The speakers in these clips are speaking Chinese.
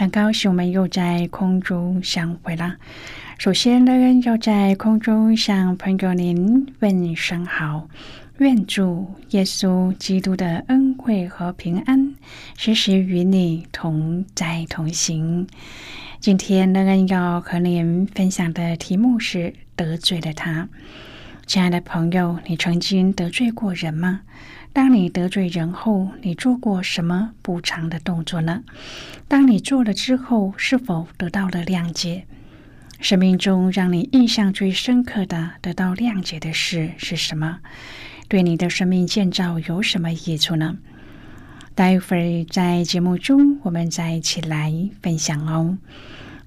很高兴我们又在空中相会了。首先呢，要在空中向朋友您问声好，愿主耶稣基督的恩惠和平安时时与你同在同行。今天呢，要和您分享的题目是得罪了他。亲爱的朋友，你曾经得罪过人吗？当你得罪人后，你做过什么补偿的动作呢？当你做了之后，是否得到了谅解？生命中让你印象最深刻的得到谅解的事是什么？对你的生命建造有什么益处呢？待会儿在节目中，我们再一起来分享哦。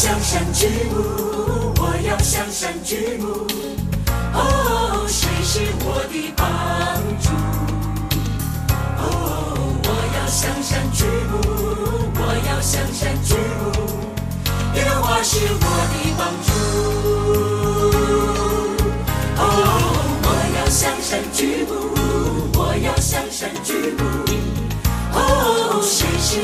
向山举目，我要向山举目。哦，谁是我的帮助？哦，我要向山举目，我要向山举目。耶和华是我的帮助。哦，我要向山举目，我要向山举目。哦，谁是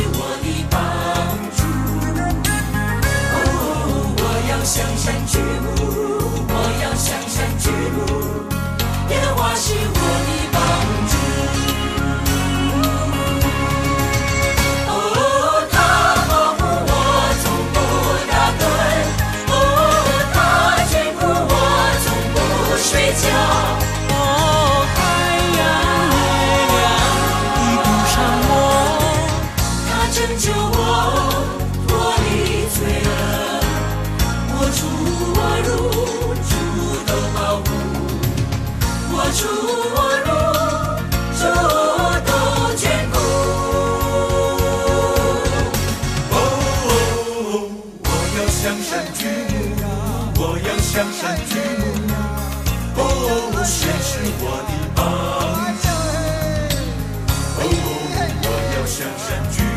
我的，哦，我要向山举。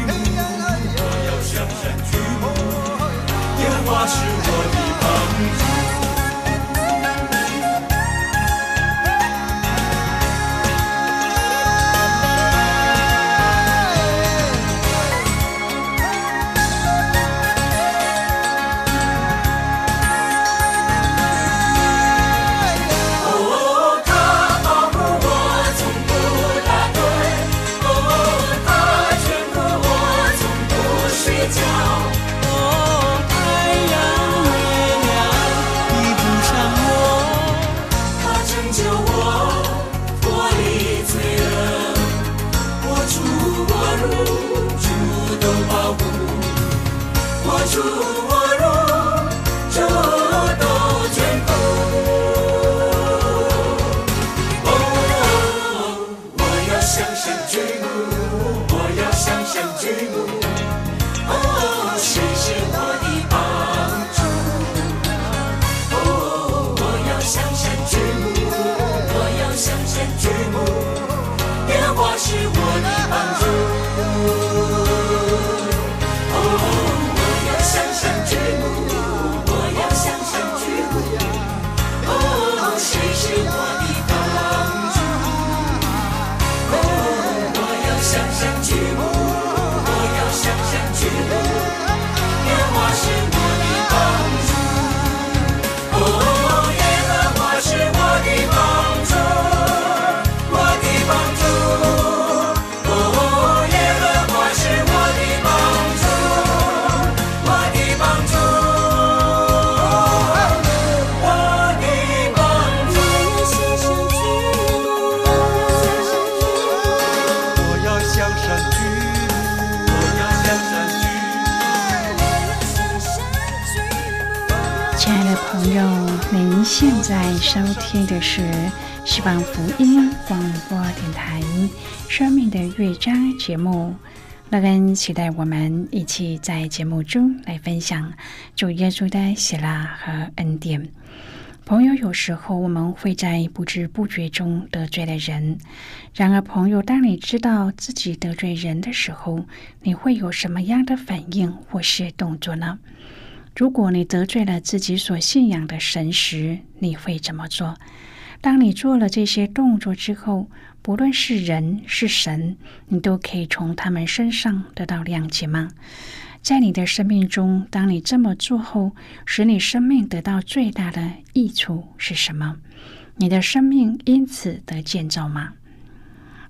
现在收听的是希望福音广播电台《生命的乐章》节目。乐恩期待我们一起在节目中来分享主耶稣的喜乐和恩典。朋友，有时候我们会在不知不觉中得罪了人。然而，朋友，当你知道自己得罪人的时候，你会有什么样的反应或是动作呢？如果你得罪了自己所信仰的神时，你会怎么做？当你做了这些动作之后，不论是人是神，你都可以从他们身上得到谅解吗？在你的生命中，当你这么做后，使你生命得到最大的益处是什么？你的生命因此得建造吗？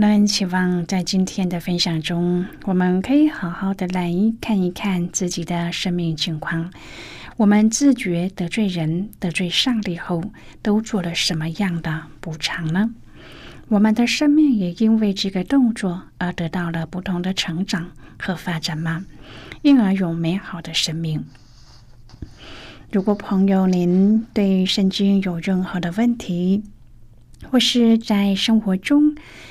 那希望在今天的分享中，我们可以好好的来看一看自己的生命情况。我们自觉得罪人、得罪上帝后，都做了什么样的补偿呢？我们的生命也因为这个动作而得到了不同的成长和发展吗？因而有美好的生命。如果朋友您对圣经有任何的问题，或是在生活中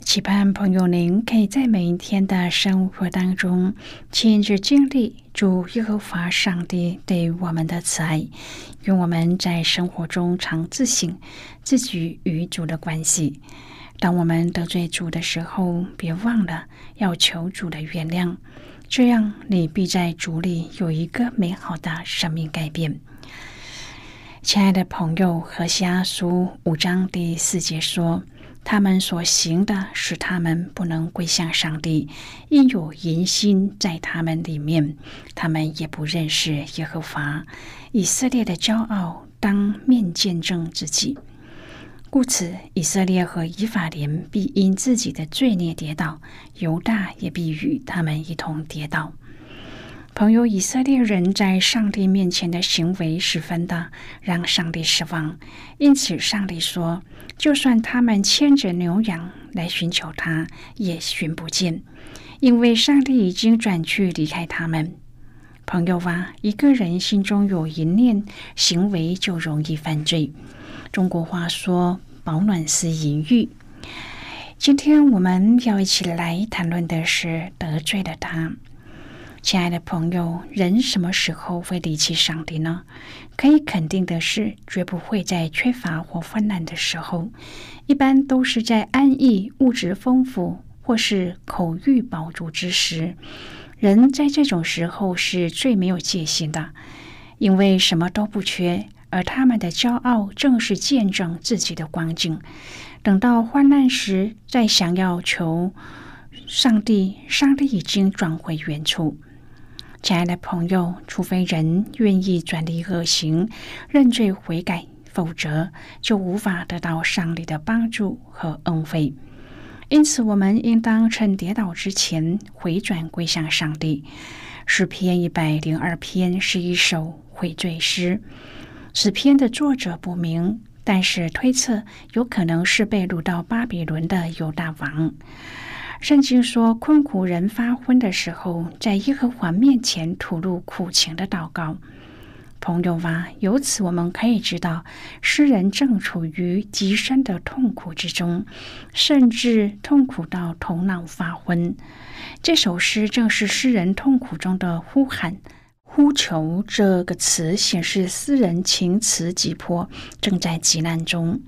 期盼朋友您可以在每一天的生活当中，亲自经历主耶和华上帝对我们的慈爱，愿我们在生活中常自省自己与主的关系。当我们得罪主的时候，别忘了要求主的原谅，这样你必在主里有一个美好的生命改变。亲爱的朋友，何西阿书五章第四节说：“他们所行的使他们不能归向上帝，因有淫心在他们里面，他们也不认识耶和华。以色列的骄傲当面见证自己。”故此，以色列和以法莲必因自己的罪孽跌倒，犹大也必与他们一同跌倒。朋友，以色列人在上帝面前的行为十分的让上帝失望，因此上帝说：“就算他们牵着牛羊来寻求他，也寻不见，因为上帝已经转去离开他们。”朋友啊，一个人心中有一念，行为就容易犯罪。中国话说：“保暖思淫欲。”今天我们要一起来谈论的是得罪了他。亲爱的朋友，人什么时候会离弃上帝呢？可以肯定的是，绝不会在缺乏或患难的时候，一般都是在安逸、物质丰富或是口欲饱足之时。人在这种时候是最没有戒心的，因为什么都不缺。而他们的骄傲正是见证自己的光景。等到患难时，再想要求上帝，上帝已经转回原处。亲爱的朋友，除非人愿意转离恶行、认罪悔改，否则就无法得到上帝的帮助和恩惠。因此，我们应当趁跌倒之前回转归向上帝。诗篇一百零二篇是一首悔罪诗。此篇的作者不明，但是推测有可能是被掳到巴比伦的犹大王。圣经说，困苦人发昏的时候，在耶和华面前吐露苦情的祷告。朋友啊，由此我们可以知道，诗人正处于极深的痛苦之中，甚至痛苦到头脑发昏。这首诗正是诗人痛苦中的呼喊。呼求这个词显示诗人情辞急迫，正在急难中。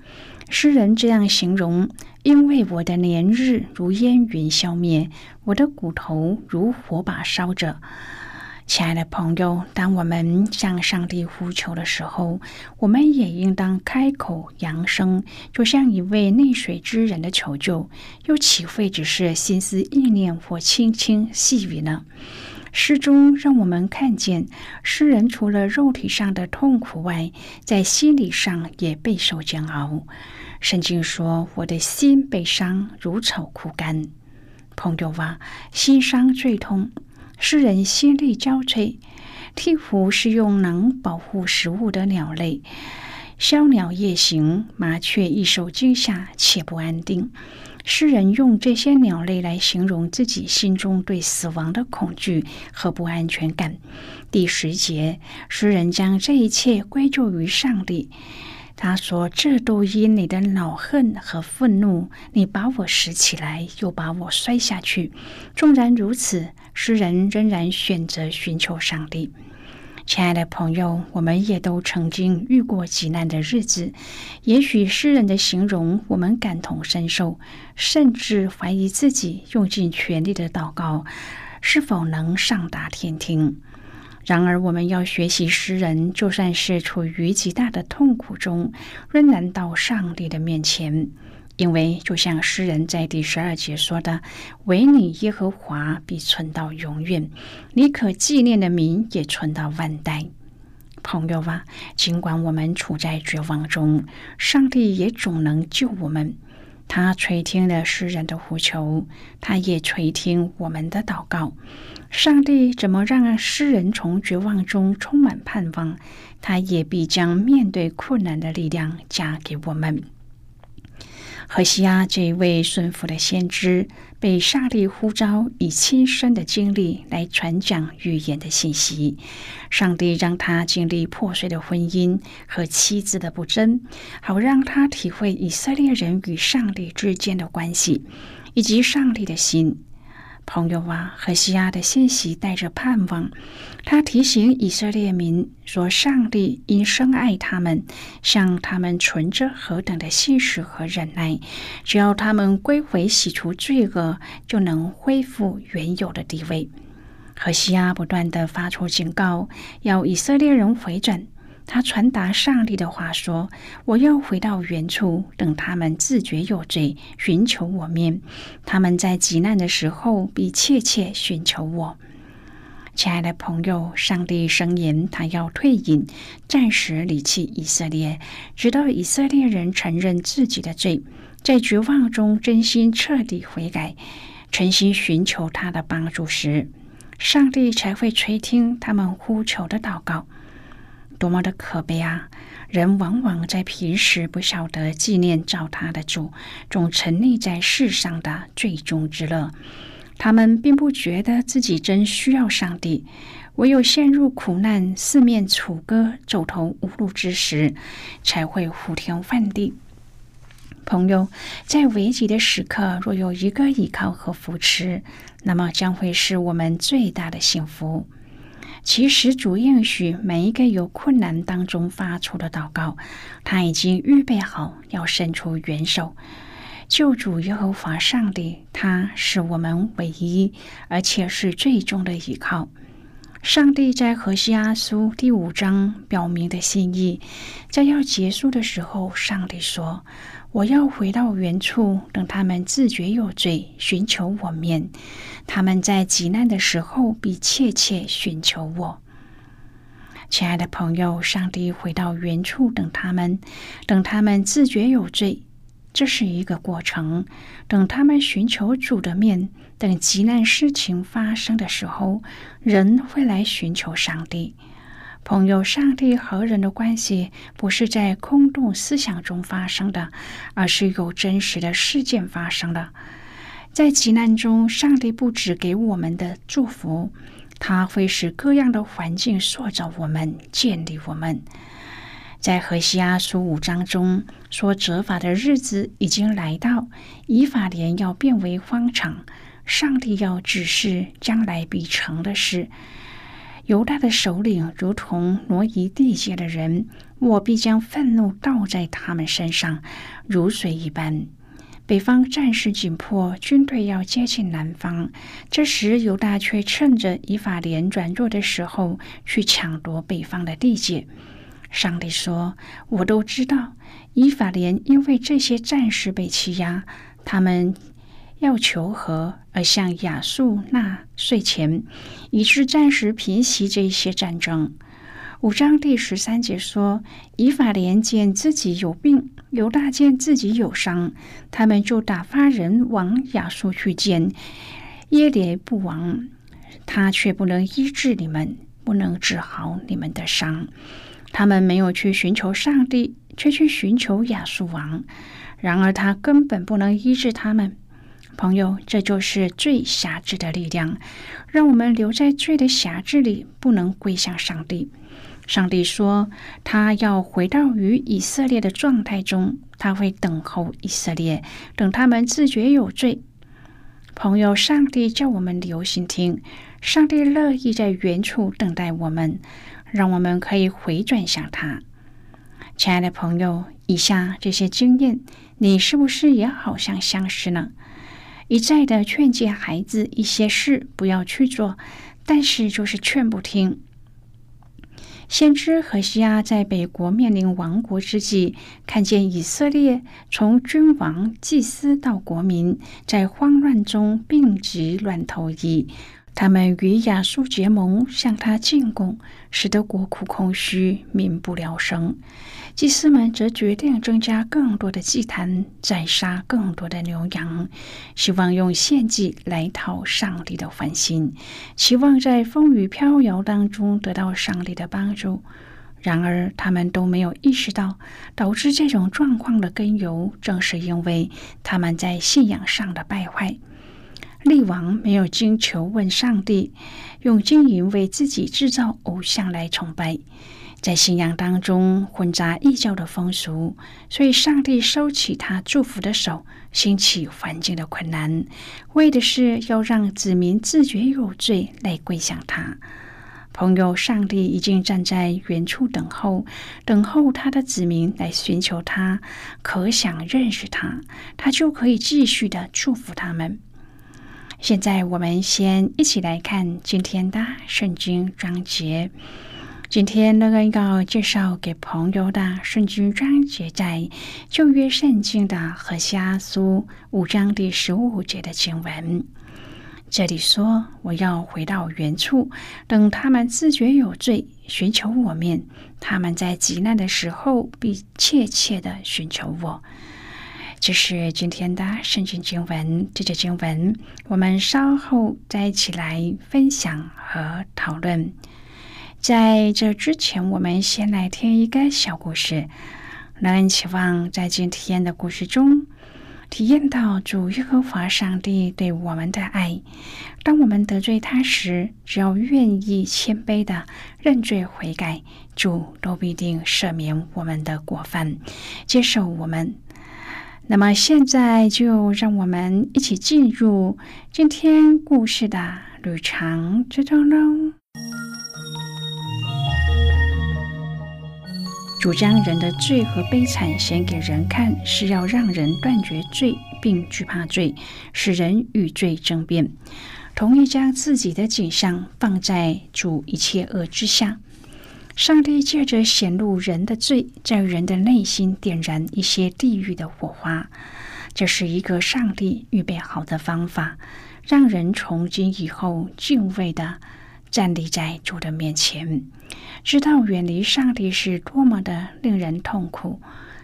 诗人这样形容：“因为我的年日如烟云消灭，我的骨头如火把烧着。”亲爱的朋友，当我们向上帝呼求的时候，我们也应当开口扬声，就像一位溺水之人的求救，又岂会只是心思意念或轻轻细语呢？诗中让我们看见，诗人除了肉体上的痛苦外，在心理上也备受煎熬。圣经说：“我的心被伤，如草枯干。”朋友啊，心伤最痛。诗人心力交瘁。鹈鹕是用能保护食物的鸟类，枭鸟夜行，麻雀易受惊吓且不安定。诗人用这些鸟类来形容自己心中对死亡的恐惧和不安全感。第十节，诗人将这一切归咎于上帝。他说：“这都因你的恼恨和愤怒，你把我拾起来，又把我摔下去。纵然如此，诗人仍然选择寻求上帝。亲爱的朋友，我们也都曾经遇过极难的日子。也许诗人的形容，我们感同身受，甚至怀疑自己用尽全力的祷告是否能上达天庭。”然而，我们要学习诗人，就算是处于极大的痛苦中，仍然到上帝的面前，因为就像诗人在第十二节说的：“唯你耶和华必存到永远，你可纪念的名也存到万代。”朋友啊，尽管我们处在绝望中，上帝也总能救我们。他垂听了诗人的呼求，他也垂听我们的祷告。上帝怎么让诗人从绝望中充满盼望？他也必将面对困难的力量加给我们。何西阿这一位顺服的先知，被上帝呼召，以亲身的经历来传讲预言的信息。上帝让他经历破碎的婚姻和妻子的不贞，好让他体会以色列人与上帝之间的关系，以及上帝的心。朋友啊，何西阿的信息带着盼望。他提醒以色列民说：“上帝因深爱他们，向他们存着何等的信实和忍耐。只要他们归回，洗除罪恶，就能恢复原有的地位。”何西阿不断的发出警告，要以色列人回转。他传达上帝的话说：“我要回到原处，等他们自觉有罪，寻求我面。他们在极难的时候，必切切寻求我。”亲爱的朋友，上帝声言，他要退隐，暂时离弃以色列，直到以色列人承认自己的罪，在绝望中真心彻底悔改，诚心寻求他的帮助时，上帝才会垂听他们呼求的祷告。多么的可悲啊！人往往在平时不晓得纪念造他的主，总沉溺在世上的最终之乐。他们并不觉得自己真需要上帝，唯有陷入苦难、四面楚歌、走投无路之时，才会呼天唤地。朋友，在危急的时刻，若有一个依靠和扶持，那么将会是我们最大的幸福。其实，主应许每一个有困难当中发出的祷告，他已经预备好要伸出援手。救主耶和华上帝，他是我们唯一而且是最终的依靠。上帝在何西阿书第五章表明的心意，在要结束的时候，上帝说。我要回到原处，等他们自觉有罪，寻求我面。他们在极难的时候，必切切寻求我。亲爱的朋友，上帝回到原处，等他们，等他们自觉有罪，这是一个过程。等他们寻求主的面，等极难事情发生的时候，人会来寻求上帝。朋友，上帝和人的关系不是在空洞思想中发生的，而是有真实的事件发生了。在急难中，上帝不止给我们的祝福，他会使各样的环境塑造我们、建立我们。在何西阿书五章中说，责罚的日子已经来到，以法莲要变为荒场，上帝要指示将来必成的事。犹大的首领如同挪移地界的人，我必将愤怒倒在他们身上，如水一般。北方战事紧迫，军队要接近南方。这时，犹大却趁着以法莲软弱的时候，去抢夺北方的地界。上帝说：“我都知道，以法莲因为这些战士被欺压，他们要求和，而向亚述纳税钱，以致暂时平息这一些战争。”五章第十三节说：“以法莲见自己有病，犹大见自己有伤，他们就打发人往亚述去见耶连布王，他却不能医治你们，不能治好你们的伤。他们没有去寻求上帝，却去寻求亚述王。然而他根本不能医治他们。朋友，这就是最辖制的力量，让我们留在罪的辖制里，不能归向上帝。”上帝说：“他要回到与以色列的状态中，他会等候以色列，等他们自觉有罪。”朋友，上帝叫我们留心听，上帝乐意在原处等待我们，让我们可以回转向他。亲爱的朋友，以下这些经验，你是不是也好像相识呢？一再的劝诫孩子一些事不要去做，但是就是劝不听。先知何西亚在北国面临亡国之际，看见以色列从君王、祭司到国民，在慌乱中病急乱投医。他们与亚述结盟，向他进贡，使得国库空虚，民不聊生。祭司们则决定增加更多的祭坛，宰杀更多的牛羊，希望用献祭来讨上帝的欢心，期望在风雨飘摇当中得到上帝的帮助。然而，他们都没有意识到，导致这种状况的根由，正是因为他们在信仰上的败坏。利王没有经求问上帝，用金银为自己制造偶像来崇拜，在信仰当中混杂异教的风俗，所以上帝收起他祝福的手，兴起环境的困难，为的是要让子民自觉有罪来归向他。朋友，上帝已经站在远处等候，等候他的子民来寻求他，可想认识他，他就可以继续的祝福他们。现在我们先一起来看今天的圣经章节。今天那个要介绍给朋友的圣经章节，在旧约圣经的何西阿书五章第十五节的经文。这里说：“我要回到原处，等他们自觉有罪，寻求我面。他们在极难的时候，必切切的寻求我。”这是今天的圣经经文，这节经文我们稍后再一起来分享和讨论。在这之前，我们先来听一个小故事，让人期望在今天的故事中体验到主耶和华上帝对我们的爱。当我们得罪他时，只要愿意谦卑的认罪悔改，主都必定赦免我们的过犯，接受我们。那么现在就让我们一起进入今天故事的旅程之中喽。主将人的罪和悲惨显给人看，是要让人断绝罪，并惧怕罪，使人与罪争辩，同意将自己的景象放在主一切恶之下。上帝借着显露人的罪，在人的内心点燃一些地狱的火花。这是一个上帝预备好的方法，让人从今以后敬畏的站立在主的面前，知道远离上帝是多么的令人痛苦。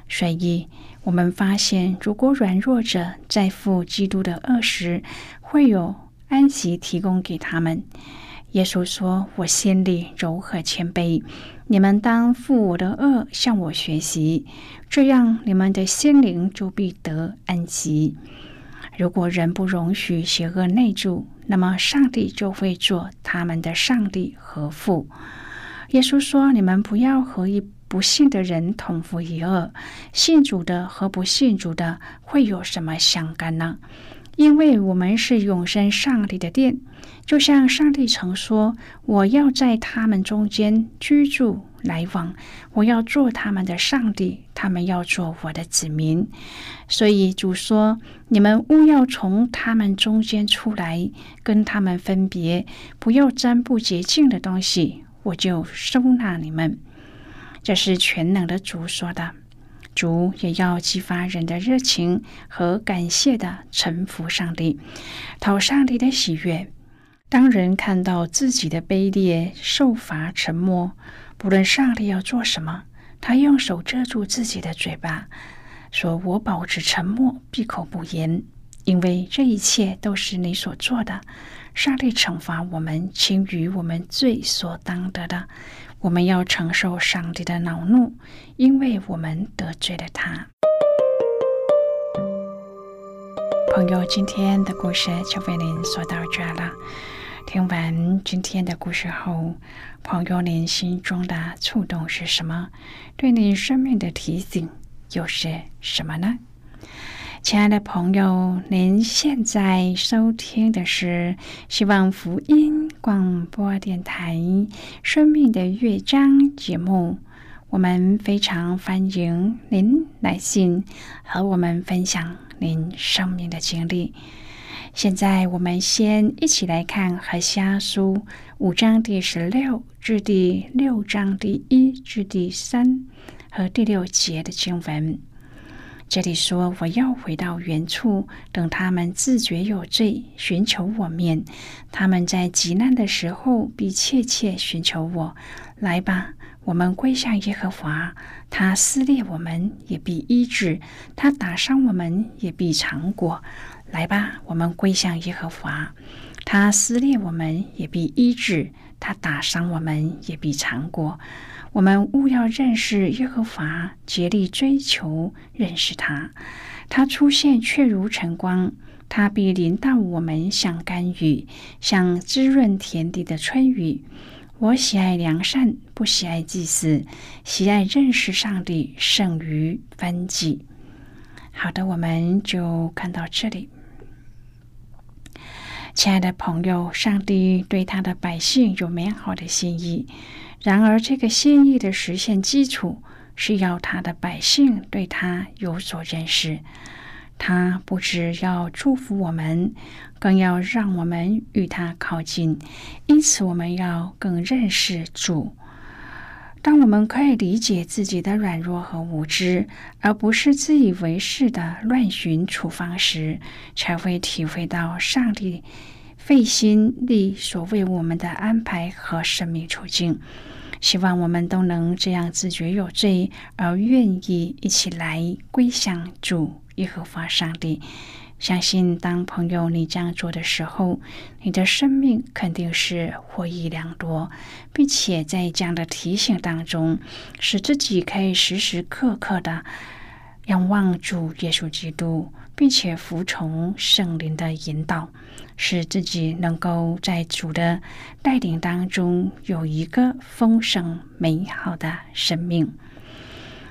所以，我们发现，如果软弱者在负基督的恶时，会有安息提供给他们。耶稣说：“我心里柔和谦卑，你们当负我的恶，向我学习，这样你们的心灵就必得安息。如果人不容许邪恶内住，那么上帝就会做他们的上帝和父。”耶稣说：“你们不要和一不信的人同负一恶。信主的和不信主的会有什么相干呢？”因为我们是永生上帝的殿，就像上帝曾说：“我要在他们中间居住来往，我要做他们的上帝，他们要做我的子民。”所以主说：“你们勿要从他们中间出来，跟他们分别，不要沾不洁净的东西，我就收纳你们。”这是全能的主说的。主也要激发人的热情和感谢的臣服上帝，讨上帝的喜悦。当人看到自己的卑劣、受罚、沉默，不论上帝要做什么，他用手遮住自己的嘴巴，说：“我保持沉默，闭口不言，因为这一切都是你所做的。上帝惩罚我们，轻于我们罪所当得的。”我们要承受上帝的恼怒，因为我们得罪了他。朋友，今天的故事就为您说到这了。听完今天的故事后，朋友您心中的触动是什么？对您生命的提醒又是什么呢？亲爱的朋友，您现在收听的是希望福音广播电台《生命的乐章》节目。我们非常欢迎您来信和我们分享您生命的经历。现在，我们先一起来看《和虾书》五章第十六至第六章第一至第三和第六节的经文。这里说：“我要回到原处，等他们自觉有罪，寻求我面。他们在极难的时候，必切切寻求我。来吧，我们归向耶和华。他撕裂我们，也必医治；他打伤我们，也必尝果。来吧，我们归向耶和华。他撕裂我们，也必医治；他打伤我们，也必尝过。”我们务要认识耶和华，竭力追求认识他。他出现却如晨光，他必临到我们，像甘雨，像滋润田地的春雨。我喜爱良善，不喜爱祭祀，喜爱认识上帝，胜于分祭。好的，我们就看到这里。亲爱的朋友，上帝对他的百姓有美好的心意。然而，这个心意的实现基础是要他的百姓对他有所认识。他不只要祝福我们，更要让我们与他靠近。因此，我们要更认识主。当我们可以理解自己的软弱和无知，而不是自以为是的乱寻处方时，才会体会到上帝费心力所为我们的安排和生命处境。希望我们都能这样自觉有罪，而愿意一起来归向主耶和华上帝。相信当朋友你这样做的时候，你的生命肯定是获益良多，并且在这样的提醒当中，使自己可以时时刻刻的仰望主耶稣基督。并且服从圣灵的引导，使自己能够在主的带领当中有一个丰盛美好的生命。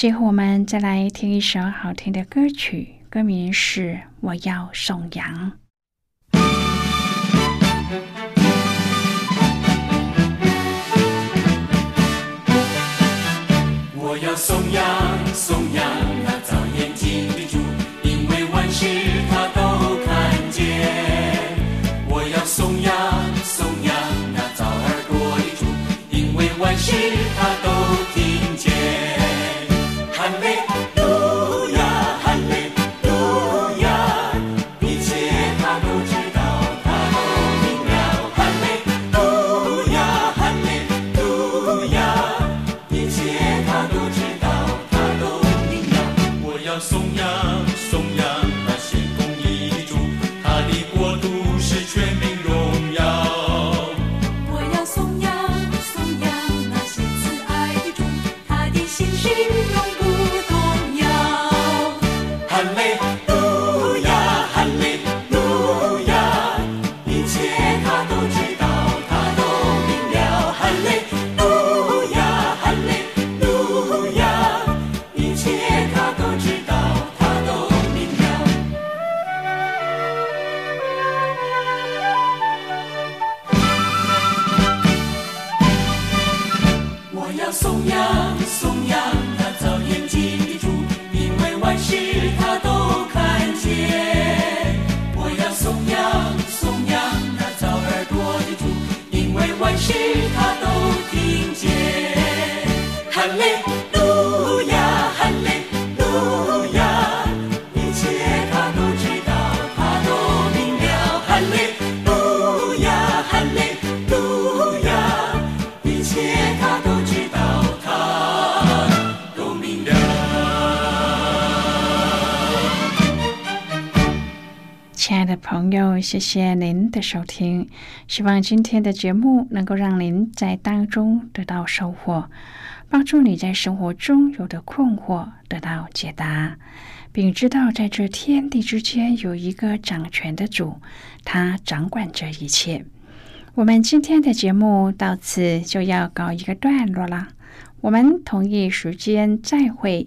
最后，我们再来听一首好听的歌曲，歌名是《我要颂扬》。我要颂扬，颂扬。颂扬，颂扬那些公义的主，他的国度是全。朋友，谢谢您的收听。希望今天的节目能够让您在当中得到收获，帮助你在生活中有的困惑得到解答，并知道在这天地之间有一个掌权的主，他掌管着一切。我们今天的节目到此就要告一个段落了，我们同一时间再会。